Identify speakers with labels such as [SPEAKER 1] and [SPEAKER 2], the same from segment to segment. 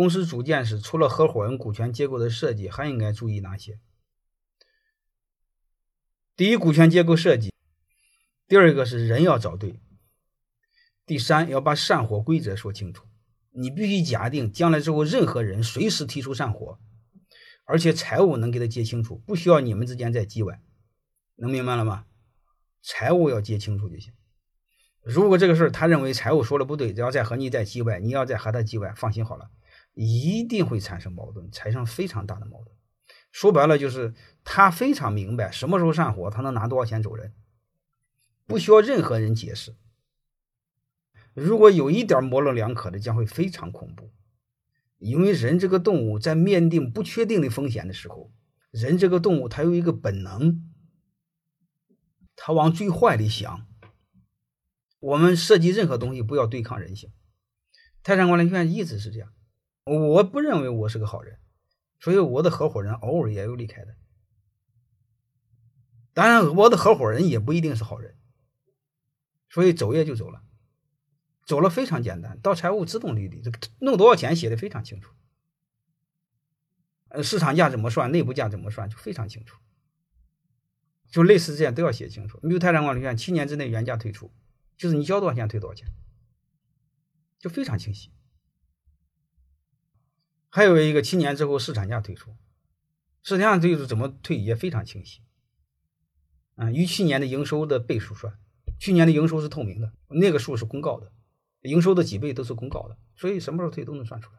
[SPEAKER 1] 公司组建时，除了合伙人股权结构的设计，还应该注意哪些？第一，股权结构设计；第二个是人要找对；第三，要把散伙规则说清楚。你必须假定将来之后，任何人随时提出散伙，而且财务能给他结清楚，不需要你们之间再叽歪，能明白了吗？财务要结清楚就行。如果这个事儿他认为财务说的不对，只要再和你再叽歪，你要再和他叽歪，放心好了。一定会产生矛盾，产生非常大的矛盾。说白了就是他非常明白什么时候上火，他能拿多少钱走人，不需要任何人解释。如果有一点模棱两可的，将会非常恐怖。因为人这个动物在面对不确定的风险的时候，人这个动物它有一个本能，它往最坏里想。我们设计任何东西不要对抗人性。泰山管理学院一直是这样。我不认为我是个好人，所以我的合伙人偶尔也有离开的。当然，我的合伙人也不一定是好人，所以走也就走了，走了非常简单，到财务自动离离，这个弄多少钱写的非常清楚，呃，市场价怎么算，内部价怎么算，就非常清楚，就类似这样都要写清楚。你比如泰山管理学院七年之内原价退出，就是你交多少钱退多少钱，就非常清晰。还有一个七年之后市场价退出，市场价退出怎么退也非常清晰，啊，与去年的营收的倍数算，去年的营收是透明的，那个数是公告的，营收的几倍都是公告的，所以什么时候退都能算出来，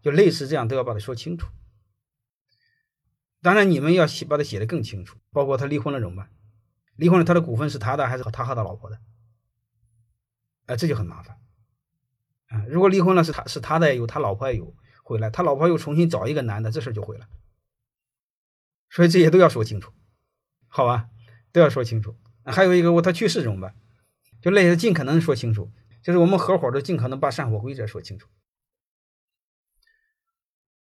[SPEAKER 1] 就类似这样都要把它说清楚。当然你们要写把它写的更清楚，包括他离婚了怎么办？离婚了他的股份是他的还是他和他老婆的？哎，这就很麻烦，啊，如果离婚了是他是他的有，他老婆也有。回来，他老婆又重新找一个男的，这事就毁了。所以这些都要说清楚，好吧？都要说清楚。还有一个，我他去世怎么办？就类似尽可能说清楚，就是我们合伙的尽可能把散伙规则说清楚。